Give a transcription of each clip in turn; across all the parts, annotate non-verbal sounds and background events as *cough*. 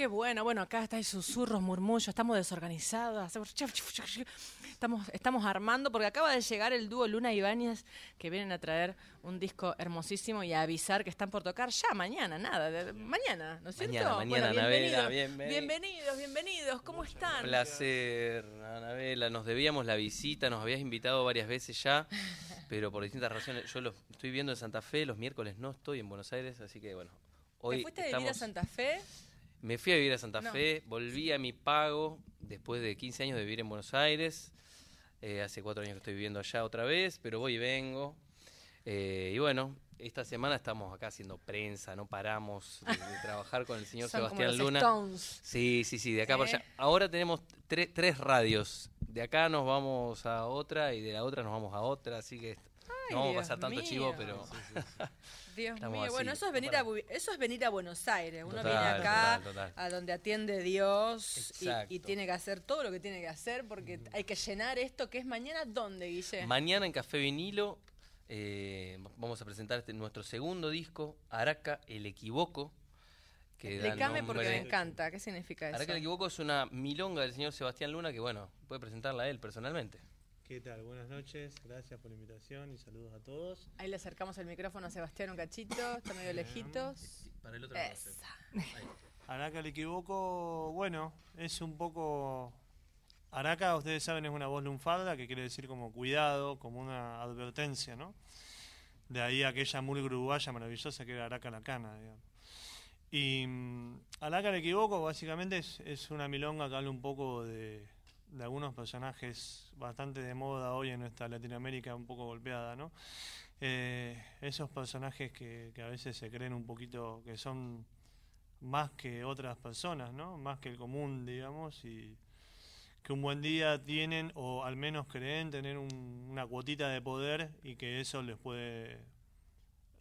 Qué bueno, bueno, acá está hay susurros, murmullos, estamos desorganizados, hacemos- estamos, estamos armando, porque acaba de llegar el dúo Luna Ibáñez, que vienen a traer un disco hermosísimo y a avisar que están por tocar ya mañana, nada, de- mañana, ¿no es cierto? Mañana, Bueno, Anabela, bienvenidos, bienvenido. bienvenidos, bienvenidos, ¿cómo están? Placer, Anabela. Nos debíamos la visita, nos habías invitado varias veces ya, pero por distintas razones. Yo lo estoy viendo en Santa Fe, los miércoles no estoy en Buenos Aires, así que bueno. Hoy ¿Te fuiste a vivir a Santa Fe? Me fui a vivir a Santa No. Fe, volví a mi pago después de 15 años de vivir en Buenos Aires. Eh, hace cuatro años que estoy viviendo allá otra vez, pero voy y vengo. Eh, y bueno, esta semana estamos acá haciendo prensa, no paramos de, de *laughs* trabajar con el señor Son como Sebastián los Luna. Stones. Sí, sí, sí, de acá para ¿Sí? allá. Ahora tenemos tre- tres radios. De acá nos vamos a otra y de la otra nos vamos a otra, así que no vamos a pasar tanto mío. chivo, pero *laughs* Dios mío, así, bueno, eso es venir a eso es venir a Buenos Aires. Uno Total, viene acá total, total. a donde atiende Dios y, tiene que hacer todo lo que tiene que hacer porque hay que llenar esto que es mañana. ¿Dónde, Guille? mañana en Café Vinilo eh, vamos a presentar este- nuestro segundo disco, Araca el Equivoco. Que Explícame porque me encanta. ¿Qué significa eso? Araca el Equivoco es una milonga del señor Sebastián Luna que, bueno, puede presentarla a él personalmente. ¿Qué tal? Buenas noches, gracias por la invitación y saludos a todos. Ahí le acercamos el micrófono a Sebastián un cachito, está medio lejitos. Para el otro Esa. *laughs* Araca, le equivoco, bueno, es un poco... Araca, ustedes saben, es una voz lunfarda que quiere decir como cuidado, como una advertencia, ¿no? De ahí aquella murga uruguaya maravillosa que era Araca la cana, digamos. Y mm, Araca, le equivoco, básicamente es, es una milonga que habla un poco de, de algunos personajes bastante de moda hoy en nuestra Latinoamérica un poco golpeada, ¿no? Eh, esos personajes que, a veces se creen un poquito que son más que otras personas, ¿no? Más que el común, digamos, y que un buen día tienen o al menos creen tener un- una cuotita de poder y que eso les puede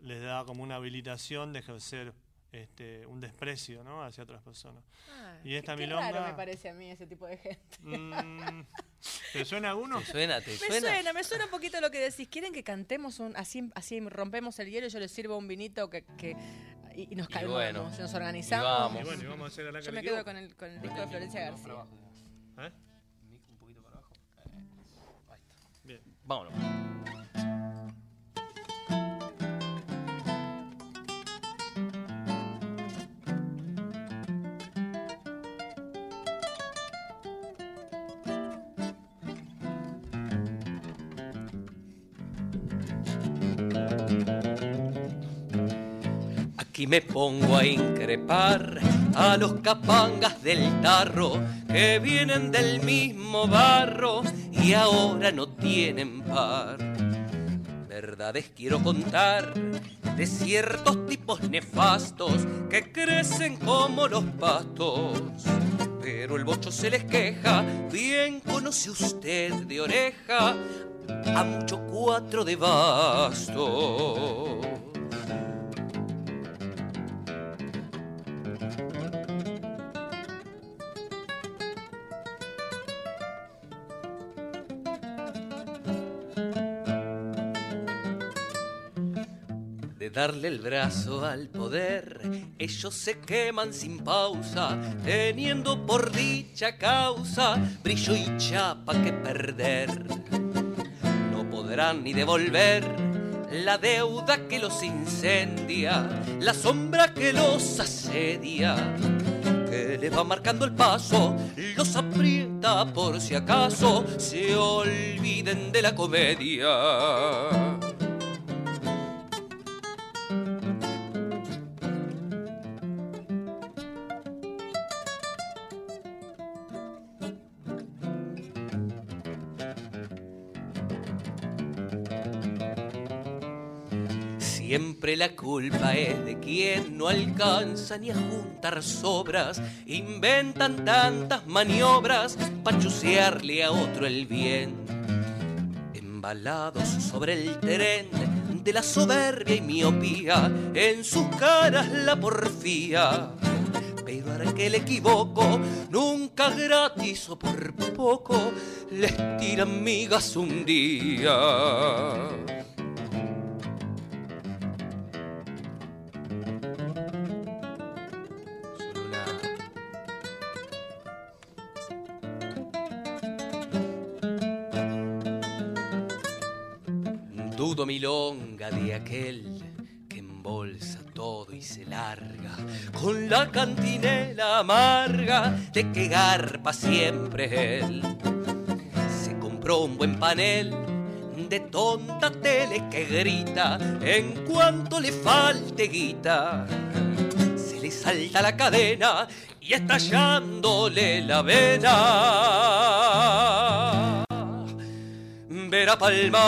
les da como una habilitación de ejercer este un desprecio, ¿no? hacia otras personas. Ay, Y esta qué, qué milonga- raro me parece a mí ese tipo de gente. Mm, ¿Te suena alguno? ¿Te suena? ¿Te *laughs* Me suena? suena, me suena un poquito lo que decís. ¿Quieren que cantemos un, así, así rompemos el hielo y yo les sirvo un vinito que, que- y, y nos Y calmamos, bueno, nos y organizamos? vamos. Y bueno, y vamos a hacer Araca Yo le me quedo con el, con el disco de Florencia García. ¿Eh? Un poquito para abajo. Ahí está. Bien. Vámonos. Aquí me pongo a increpar a los capangas del tarro que vienen del mismo barro y ahora no tienen par. Verdades quiero contar de ciertos tipos nefastos que crecen como los pastos. Pero el bocho se les queja, bien conoce usted de oreja a mucho cuatro de basto. Darle el brazo al poder. Ellos se queman sin pausa, teniendo por dicha causa brillo y chapa que perder. No podrán ni devolver la deuda que los incendia, la sombra que los asedia. Que les va marcando el paso, los aprieta por si acaso se olviden de la comedia. Siempre la culpa es de quien no alcanza ni a juntar sobras, inventan tantas maniobras para chusearle a otro el bien. Embalados sobre el tren de la soberbia y miopía, en sus caras la porfía. Pero ahora que le equivoco, nunca gratis o por poco, les tiran migas un día. Milonga de aquel que embolsa todo y se larga con la cantinela amarga de que garpa siempre él. Se compró un buen panel de tonta tele que grita en cuanto le falte guita. Se le salta la cadena y estallándole la vena. Verá palmar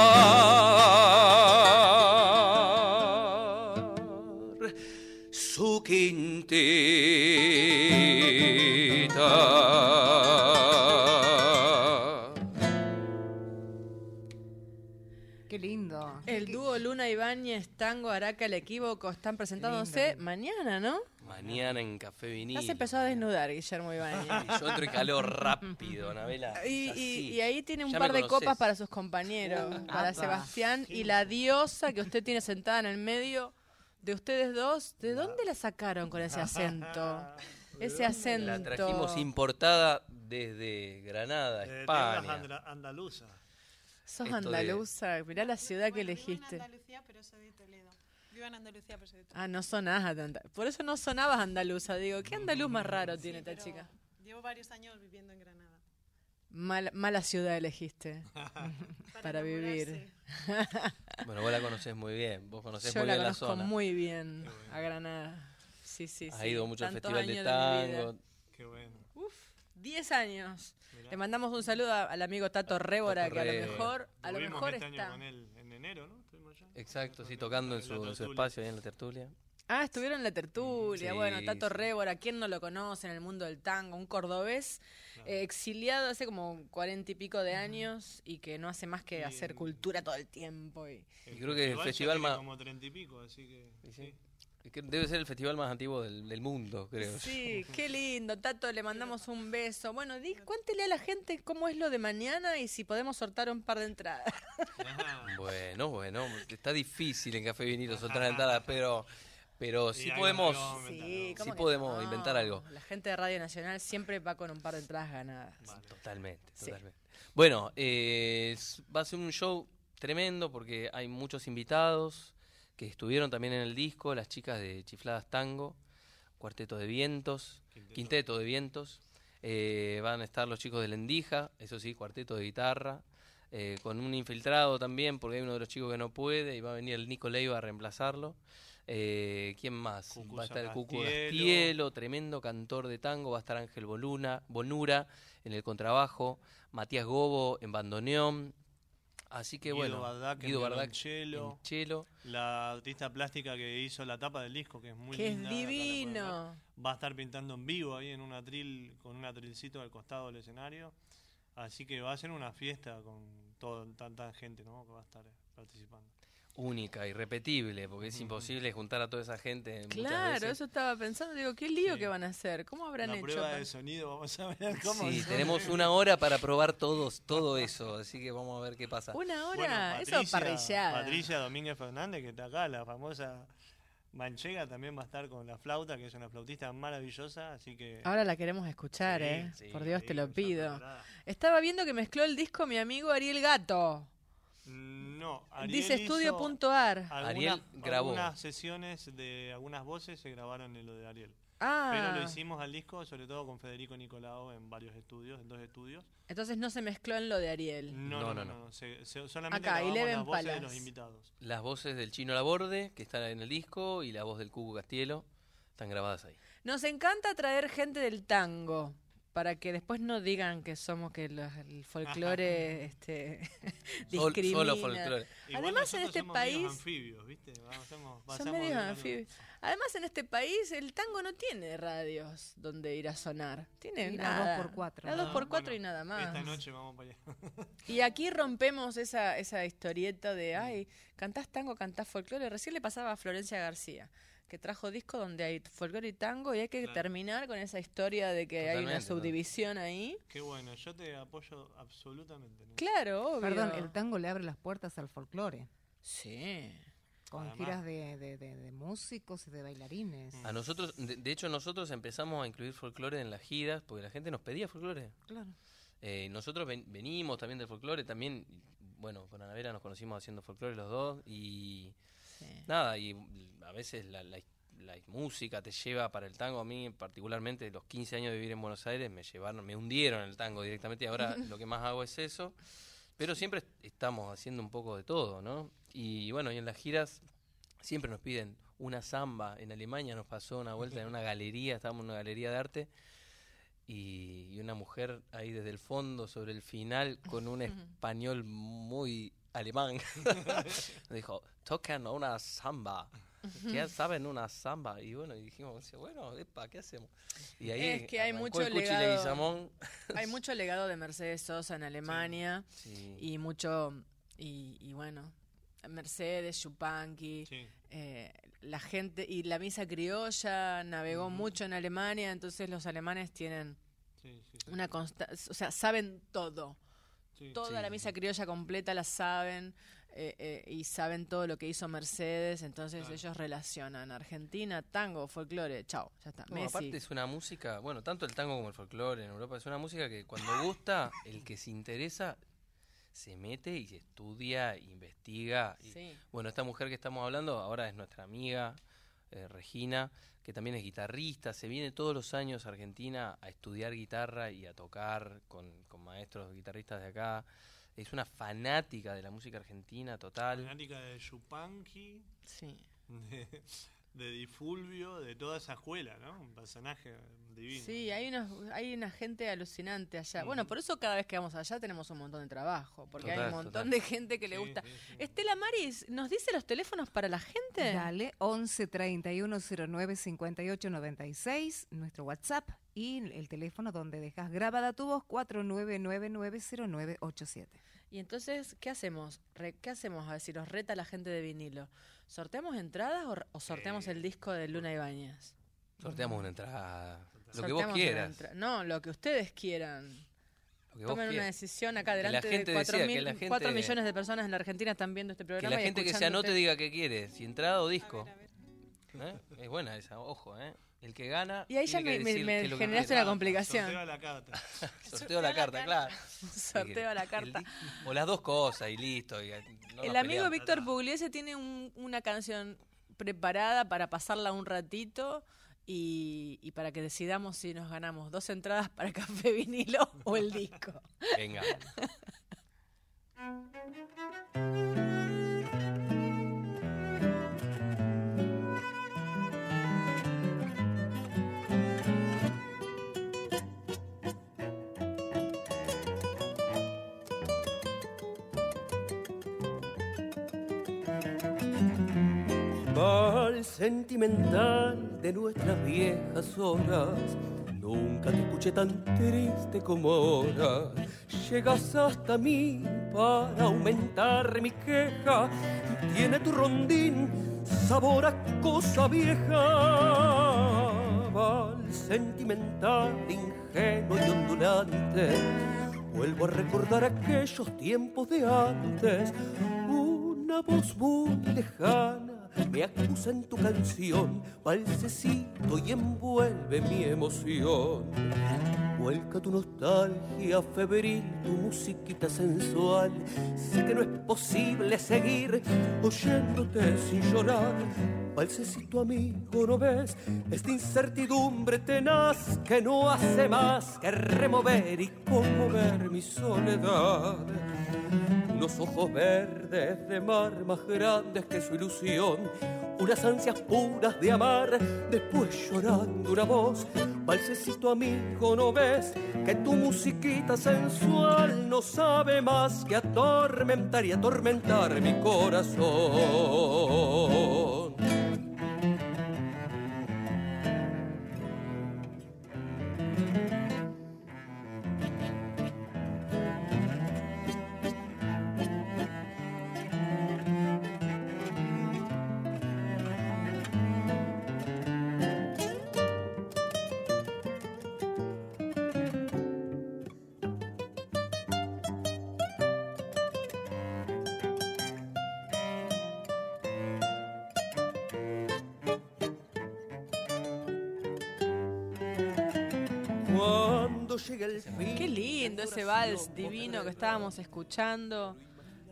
su quintita. Luna Ibáñez, Tango, Araca, El Equívoco están presentándose mañana, ¿no? Mañana en Café Vinil. Ya se empezó a desnudar Guillermo Ibáñez. *laughs* Y yo entro en calor rápido, Anabela. *laughs* Y, y- y ahí tiene un Ya par de conocés. copas para sus compañeros, para apa. Sebastián y la diosa que usted tiene sentada en el medio de ustedes dos. ¿De dónde la sacaron con ese acento? *laughs* Ese acento. La trajimos importada desde Granada, tierras España. andaluzas. Sos Esto de- andaluza, mirá la ciudad que Bueno, elegiste. Vivo en Andalucía, pero soy de Toledo. Vivo en Andalucía, pero soy de Toledo. Ah, no sonás anda- Por eso no sonabas andaluza. Digo, ¿qué andaluz más raro tiene esta chica? Llevo varios años viviendo en Granada. Mal- mala ciudad elegiste *laughs* para vivir. enamorarse. *laughs* Bueno, vos la conocés muy bien. Vos conocés Yo muy la bien la conozco zona. muy bien a Granada. Sí, sí, sí. ha ido mucho al Festival de. Tango. Qué bueno. Uf, 10 años. Mirá. Le mandamos un saludo a- al amigo Tato Révora, Tato que a lo Révora. mejor, a lo Estuvimos mejor este año está. con él en enero, ¿no? Allá. Exacto, sí, tocando en su, en su tertulia. espacio ahí en la tertulia. Ah, estuvieron en la tertulia. Sí, bueno, Tato sí. Révora, ¿quién no lo conoce en el mundo del tango? Un cordobés eh, exiliado hace como cuarenta y pico de años y que no hace más que Sí, hacer en- cultura todo el tiempo. Y... Y creo que el festival más- como treinta y pico, así que. Sí. Debe ser el festival más antiguo del, del mundo, creo. Sí, qué lindo, Tato, le mandamos un beso. Bueno, di, cuéntele a la gente cómo es lo de mañana y si podemos sortar un par de entradas. Bueno, bueno, está difícil en Café Vinilo soltar entradas, pero, pero sí podemos. Sí, ¿no? ¿cómo Sí que podemos no? inventar algo. La gente de Radio Nacional siempre va con un par de entradas ganadas. Totalmente, Sí. totalmente. Bueno, eh, va a ser un show tremendo porque hay muchos invitados que estuvieron también en el disco, las chicas de Chifladas Tango, Cuarteto de Vientos, Quinteto. Quinteto de Vientos, eh, van a estar los chicos de Lendija, eso sí, Cuarteto de Guitarra, eh, con un infiltrado también, porque hay uno de los chicos que no puede, y va a venir el Nico Leiva a reemplazarlo. Eh, ¿Quién más? Va a estar el Cucu. Gastielo, tremendo cantor de tango, va a estar Ángel Boluna, Bonura en el contrabajo, Matías Gobo en bandoneón. Así que Guido bueno, Bardac Guido Bardac en chelo. La artista plástica que hizo la tapa del disco, que es muy ¡Qué linda. ver. divino! Va a estar pintando en vivo ahí en un atril, con un atrilcito al costado del escenario. Así que va a ser una fiesta con todo, tanta gente ¿no? que va a estar eh, participando. Única, irrepetible, porque es imposible juntar a toda esa gente. Claro, veces. eso estaba pensando. Digo, qué lío Sí. que van a hacer. ¿Cómo habrán La hecho? prueba de sonido, vamos a ver cómo Sí, tenemos una hora para probar todos, todo eso, así que vamos a ver qué pasa. Una hora, Bueno, eso Patricia- parrillada. Patricia Domínguez Fernández, que está acá, la famosa Manchega, también va a estar con la flauta, que es una flautista maravillosa, así que... Ahora la queremos escuchar, Sí, ¿eh? sí, Por Dios, te lo pido. Estaba viendo que mezcló el disco mi amigo Ariel Gato. No, Ariel Dice estudio.ar. Ariel grabó. Algunas sesiones de algunas voces se grabaron en lo de Ariel. Ah, Pero lo hicimos al disco, sobre todo con Federico Nicolao en varios estudios, en dos estudios. entonces no se mezcló en lo de Ariel. No, No, no, no, no. se- se- solamente Acá, grabamos las voces de los invitados. Las voces del Chino Laborde, que están en el disco, y la voz del Cucu Castielo, están grabadas ahí. Nos encanta traer gente del tango para que después no digan que somos que los- el folclore este, *laughs* Sol- discrimina. solo folclore. Igual Además, en este somos país- anfibios, ¿viste? Vamos, somos- Son medios anfibios. Además, en este país el tango no tiene radios donde ir a sonar. Tiene Sí, la nada. 2x4. La No, 2x4 bueno, y nada más. Esta noche vamos para allá. *laughs* Y aquí rompemos esa, esa historieta de, ay, cantás tango, cantás folclore. Recién le pasaba a Florencia García, que trajo disco donde hay folclore y tango y hay que Claro. terminar con esa historia de que hay una subdivisión ahí. Qué bueno, yo te apoyo absolutamente. ¿no? Claro, obvio. Perdón, el tango le abre las puertas al folclore. Sí. Con Además. giras de, de- de- de músicos y de bailarines. Mm. A nosotros, de, de hecho, nosotros empezamos a incluir folclore en las giras, porque la gente nos pedía folclore. Claro. Eh, nosotros ven- venimos también del folclore, también bueno, con Ana Vera nos conocimos haciendo folclore los dos y Sí. nada, y a veces la, la- la música te lleva para el tango. A mí, particularmente, los 15 años de vivir en Buenos Aires, me llevaron, me hundieron el tango directamente y ahora *laughs* lo que más hago es eso. Pero siempre est- estamos haciendo un poco de todo, ¿no? Y bueno, y en las giras siempre nos piden una samba. En Alemania nos pasó una vuelta en una galería, estábamos en una galería de arte y una mujer ahí desde el fondo, sobre el final, con un *laughs* español muy alemán, *laughs* *laughs* dijo, tocan una samba. ¿Qué saben una samba? Y bueno, y dijimos, bueno, epa, ¿qué hacemos? Y ahí Es que hay mucho legado. Hay *laughs* mucho legado de Mercedes Sosa en Alemania Sí. y mucho, y, y bueno, Mercedes, Chupanqui, Sí. eh, la gente, y la misa criolla navegó mucho en Alemania, entonces los alemanes tienen Sí, sí, sí. una constante, o sea, saben todo. Sí. Toda Sí. la misa criolla completa la saben eh, eh, y saben todo lo que hizo Mercedes, entonces Claro. ellos relacionan Argentina, tango, folclore, chao, ya está. No, Messi. aparte es una música, bueno, tanto el tango como el folclore en Europa es una música que cuando gusta, *laughs* el que se interesa se mete y estudia, investiga. y- Sí. Bueno, esta mujer que estamos hablando ahora es nuestra amiga eh, Regina, que también es guitarrista, se viene todos los años a Argentina a estudiar guitarra y a tocar con, con maestros guitarristas de acá. Es una fanática de la música argentina total. Fanática de Yupanqui, Sí. *laughs* de, de Di Fulvio, de toda esa escuela, ¿no? Un personaje divino. Sí, hay una, hay una gente alucinante allá. Bueno, por eso cada vez que vamos allá tenemos un montón de trabajo, porque hay un montón total. de gente que le Sí, gusta. sí, sí. Estela Maris, ¿nos dice los teléfonos para la gente? Dale, 11 31 09 58 96, nuestro WhatsApp y el teléfono donde dejas grabada tu voz 49990987. Y entonces, ¿qué hacemos? Re- ¿Qué hacemos? A ver si nos reta la gente de vinilo. ¿Sorteamos entradas o, o sorteamos Eh. el disco de Luna Ibáñez? Sorteamos una entrada. Lo que vos quieras. No, lo que ustedes quieran. Lo que Tomen una quieras. decisión acá la delante de gente 4, decía que la gente- millones de personas en la Argentina están viendo este Que programa. la y gente que se anote diga qué quiere, si entrada o A disco. ver, a ver. ¿Eh? Es buena esa, ojo, ¿eh? El que gana. Y ahí ya me- generaste una complicación. Sorteo a la carta. *laughs* Sorteo la carta, claro. *laughs* Sorteo a la carta. O las dos cosas y listo. y no nos El amigo peleamos. Víctor Pugliese tiene un- una canción preparada para pasarla un ratito y, y para que decidamos si nos ganamos dos entradas para *laughs* Café Vinilo o el disco. Venga. Sentimental de nuestras viejas horas. Nunca te escuché tan triste como ahora. Llegas hasta mí para aumentar mi queja. Tiene tu rondín sabor a cosa vieja. Mal sentimental, ingenuo y ondulante. Vuelvo a recordar aquellos tiempos de antes. Una voz muy lejana me acusa en tu canción, balsecito y envuelve mi emoción. Vuelca tu nostalgia febril, tu musiquita sensual. Sé que no es posible seguir oyéndote sin llorar. Balsecito amigo, ¿no ves? Esta incertidumbre tenaz que no hace más que remover y conmover mi soledad. Unos ojos verdes de mar más grandes que su ilusión, unas ansias puras de amar, después llorando una voz. Balsecito amigo, ¿no ves que tu musiquita sensual no sabe más que atormentar y atormentar mi corazón? Vals divino que estábamos escuchando.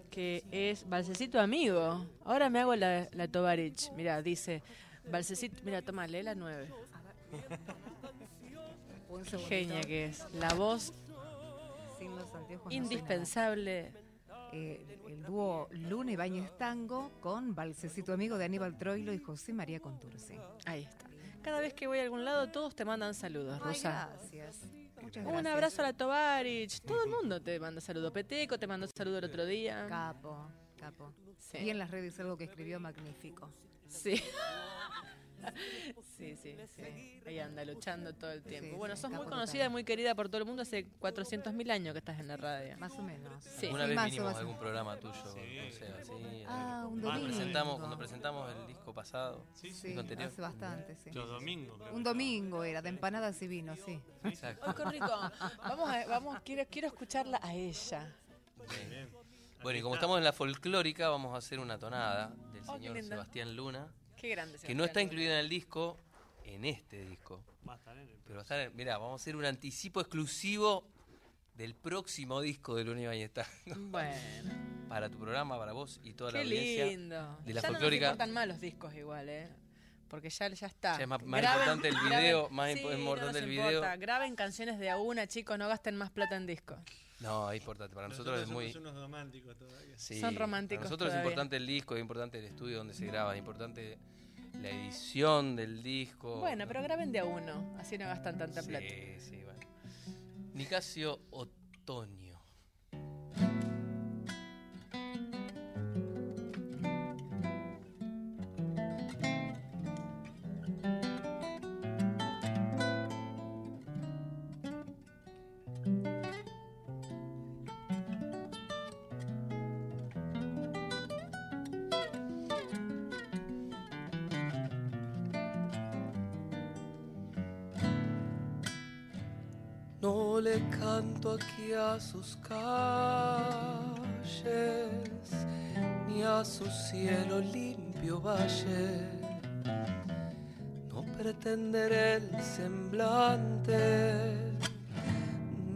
que es Balsecito Amigo. Ahora me hago la, la Tovarich. Mira, dice Balsecito. Mira, toma, lee la 9. Un segundito. Genia que es. La voz Sin los anteojos no soy indispensable. Eh, el dúo Luna Ibáñez Tango con Balsecito Amigo de Aníbal Troilo y José María Contursi. Ahí está. Cada vez que voy a algún lado, todos te mandan saludos, Ay, Rosa. gracias. Muchas Un abrazo a la Tovarich. Todo el mundo te manda saludo. Peteco te mandó saludo el otro día. Capo, capo. Sí. Y en las redes algo que escribió magnífico. Sí. Sí, *laughs* sí, sí. Ahí anda luchando todo el tiempo. Sí, bueno, sí, sos muy conocida y muy querida por todo el mundo. Hace 400.000 años que estás en la radio. Más o menos. Sí. Una Sí, vez vinimos a algún programa tuyo, así. Ah, un domingo. presentamos, cuando presentamos el disco pasado. Sí, Sí, hace bastante, sí. Los domingos. Un domingo era, de empanadas y vino, sí. Exacto. ¡Ay, qué rico! Vamos, a- vamos quiero, quiero escucharla a ella. Bien. Bueno, y como estamos en la folclórica, vamos a hacer una tonada del Oh, señor. Sebastián Luna, Qué grande. que no está incluida en el disco, en este disco. Va a estar en el- Pero va a estar, en- mirá, vamos a hacer un anticipo exclusivo del próximo disco de Luna Tango, Bueno, para tu programa, para vos y toda la qué audiencia. lindo. de la ya folclórica. no nos importan más los discos igual, ¿eh? Porque ya, ya está. Ya es más- más Graben- importante el graben- video, más Sí, impo- importante no el video. importa. Graben canciones de a una, chicos, no gasten más plata en discos. No, es importante. Para nosotros es muy. somos unos románticos todavía. sí, Son románticos Para nosotros todavía. es importante el disco, es importante el estudio donde se graba, es importante la edición del disco. Bueno, pero graben de a uno, así no gastan tanta sí, plata. sí, bueno. Nicasio Otoño. Aquí a sus calles, ni a su cielo limpio valle. No pretenderé el semblante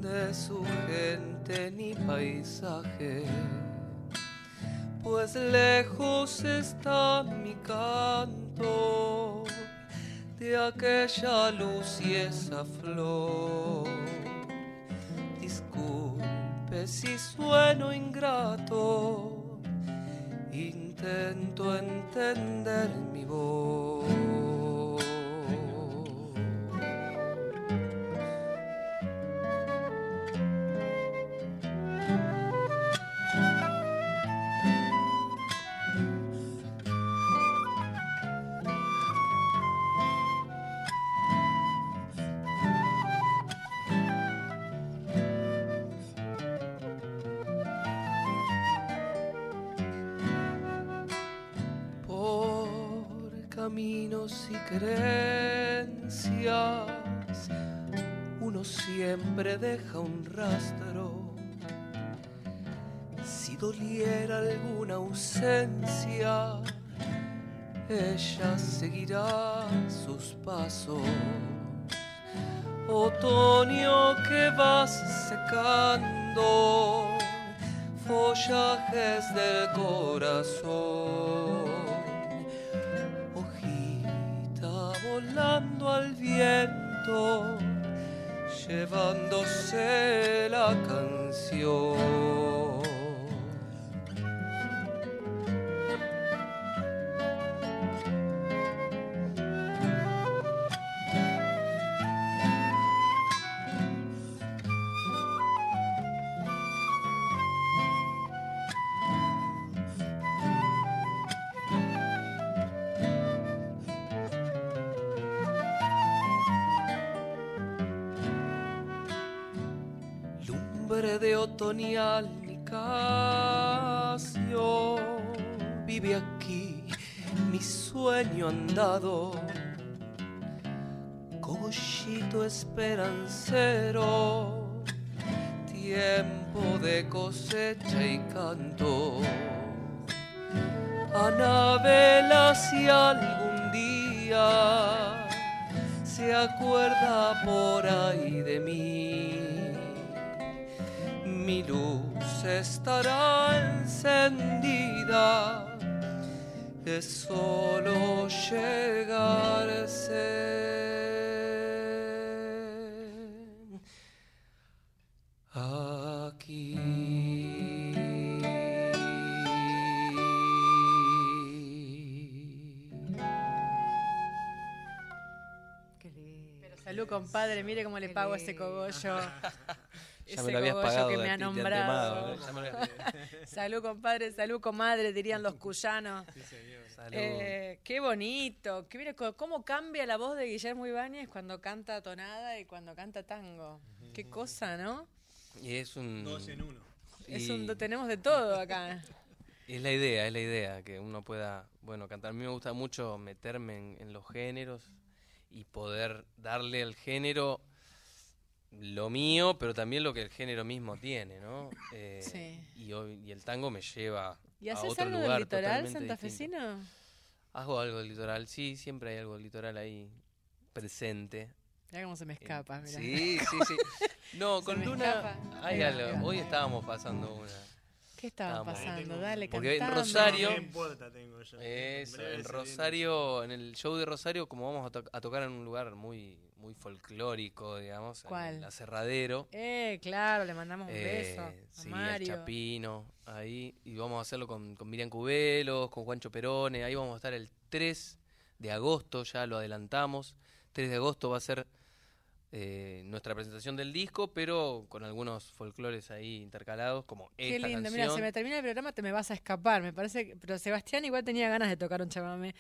de su gente ni paisaje, pues lejos está mi canto de aquella luz y esa flor. Si sueno ingrato, intento entender mi voz. Y creencias, uno siempre deja un rastro. Si doliera alguna ausencia, ella seguirá sus pasos. Otoño que vas secando follajes del corazón. Al viento, llevándose la canción. Otoñal Nicasio, vive aquí mi sueño andado. Cogollito esperancero, tiempo de cosecha y canto. Anabela si algún día se acuerda por ahí de mí, mi luz estará encendida. Es solo llegarse aquí. Qué lindo. Pero salud, compadre, mire cómo le Qué pago a ese cogollo. *laughs* Ya Ese me lo habías pagado que me ha nombrado. Salud, compadre, salud, comadre, dirían los *laughs* cuyanos. Salud. Eh, qué bonito. Que mire co- cómo cambia la voz de Guillermo Ibáñez cuando canta tonada y cuando canta tango. Qué cosa, ¿no? Y es un... Dos en uno. Es y- un, tenemos de todo acá. *laughs* Es la idea, es la idea, que uno pueda, bueno, cantar. A mí me gusta mucho meterme en, en los géneros y poder darle al género lo mío, pero también lo que el género mismo tiene, ¿no? *laughs* Eh, Sí. y, hoy- y el tango me lleva ¿Y a haces otro algo lugar del litoral santafesino? Hago algo del litoral, sí, siempre hay algo del litoral ahí presente. Mirá cómo se me escapa, mirá. Sí, sí, sí. *laughs* No, Se con Luna hay algo. Hoy estábamos pasando una. ¿Qué estaba Estamos. pasando? Dale, Porque en cantame. Rosario- ¿Qué puerta tengo yo? Eso, en Rosario, en el show de Rosario, como vamos a, to- a tocar en un lugar muy muy folclórico, digamos, el Aserradero. Eh, claro, le mandamos un beso eh, a sí, al Mario. Chapino, ahí, y vamos a hacerlo con, con Miriam Cubelos, con Juancho Perone, ahí vamos a estar el 3 de agosto, ya lo adelantamos, 3 de agosto va a ser eh, nuestra presentación del disco, pero con algunos folclores ahí intercalados, como Qué esta lindo, mira, se me termina el programa, te me vas a escapar, me parece, que- pero Sebastián igual tenía ganas de tocar un chamamé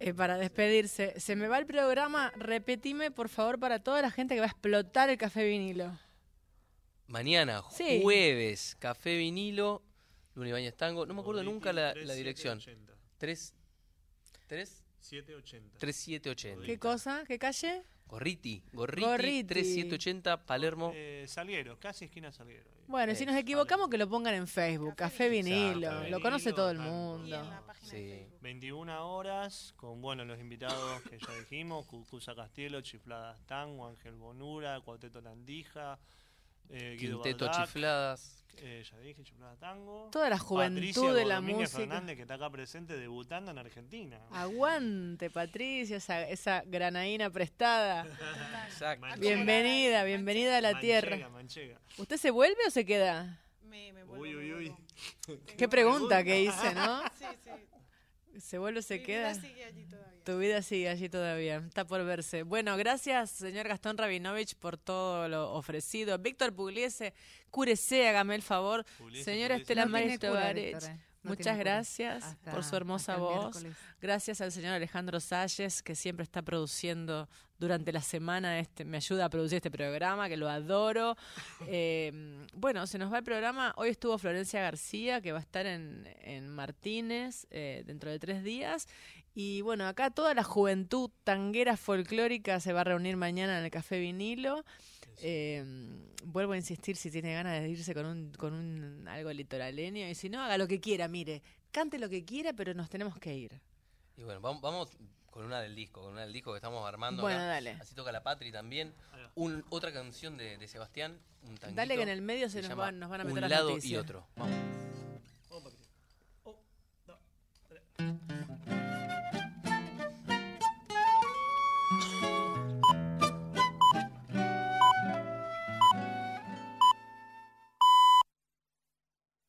eh, para despedirse. Se me va el programa, repetime por favor para toda la gente que va a explotar el café vinilo. Mañana, Sí. jueves, Café Vinilo, Luna Tango. No me acuerdo Oditi nunca la, 3780. la dirección. 3, 3, 780. 3780. ¿Qué cosa? ¿Qué calle? Gorriti, Gorriti, Gorriti. 3780, Palermo. Eh, Salguero, casi esquina Salguero. Bueno, si nos Eh, equivocamos que lo pongan en Facebook, Café Vinilo, Café lo conoce Vinilo, todo el mundo. en la página Sí. de Facebook. 21 horas con bueno los invitados que ya dijimos, Cucuza Castielo, Chifladas Tango, Ángel Bonura, Cuarteto Landija, eh, Guido Quinteto Bardac, Chifladas. eh, ya dije, Chifladas Tango. Toda la juventud Patricia de la Domínguez música. Fernández que está acá presente debutando en Argentina. Aguante, Patricia, esa, esa granaína prestada. Exacto. Bienvenida, bienvenida a la Manchega, tierra. Manchega. ¿Usted se vuelve o se queda? Me, me vuelvo, Uy, uy, uy. Qué pregunta que hice, ¿no? Sí, sí. ¿Se vuelve o se Mi queda? vida sigue allí todavía. Tu vida sigue allí todavía, está por verse. Bueno, gracias, señor Gastón Rabinovich, por todo lo ofrecido. Víctor Pugliese, cúrese, hágame el favor. Pugliese, Señora Pugliese. Estela No Maris Tovarech, eh. No muchas gracias Hasta- por su hermosa voz. Gracias al señor Alejandro Salles, que siempre está produciendo durante la semana, este, me ayuda a producir este programa, que lo adoro. *laughs* Eh, bueno, se nos va el programa. Hoy estuvo Florencia García, que va a estar en, en Martínez eh, dentro de tres días. Y bueno, acá toda la juventud tanguera folclórica se va a reunir mañana en el Café Vinilo. Em, vuelvo a insistir si tiene ganas de irse con un, con un algo litoraleño y si no, haga lo que quiera, mire, cante lo que quiera, pero nos tenemos que ir. Y bueno, vamos, con una del disco, con una del disco que estamos armando. Bueno, dale. Así toca la patria también. Un, otra canción de, de Sebastián, un tanguito, Dale que en el medio se, nos, van, nos, van, a meter Un lado y otro. Vamos. Oh,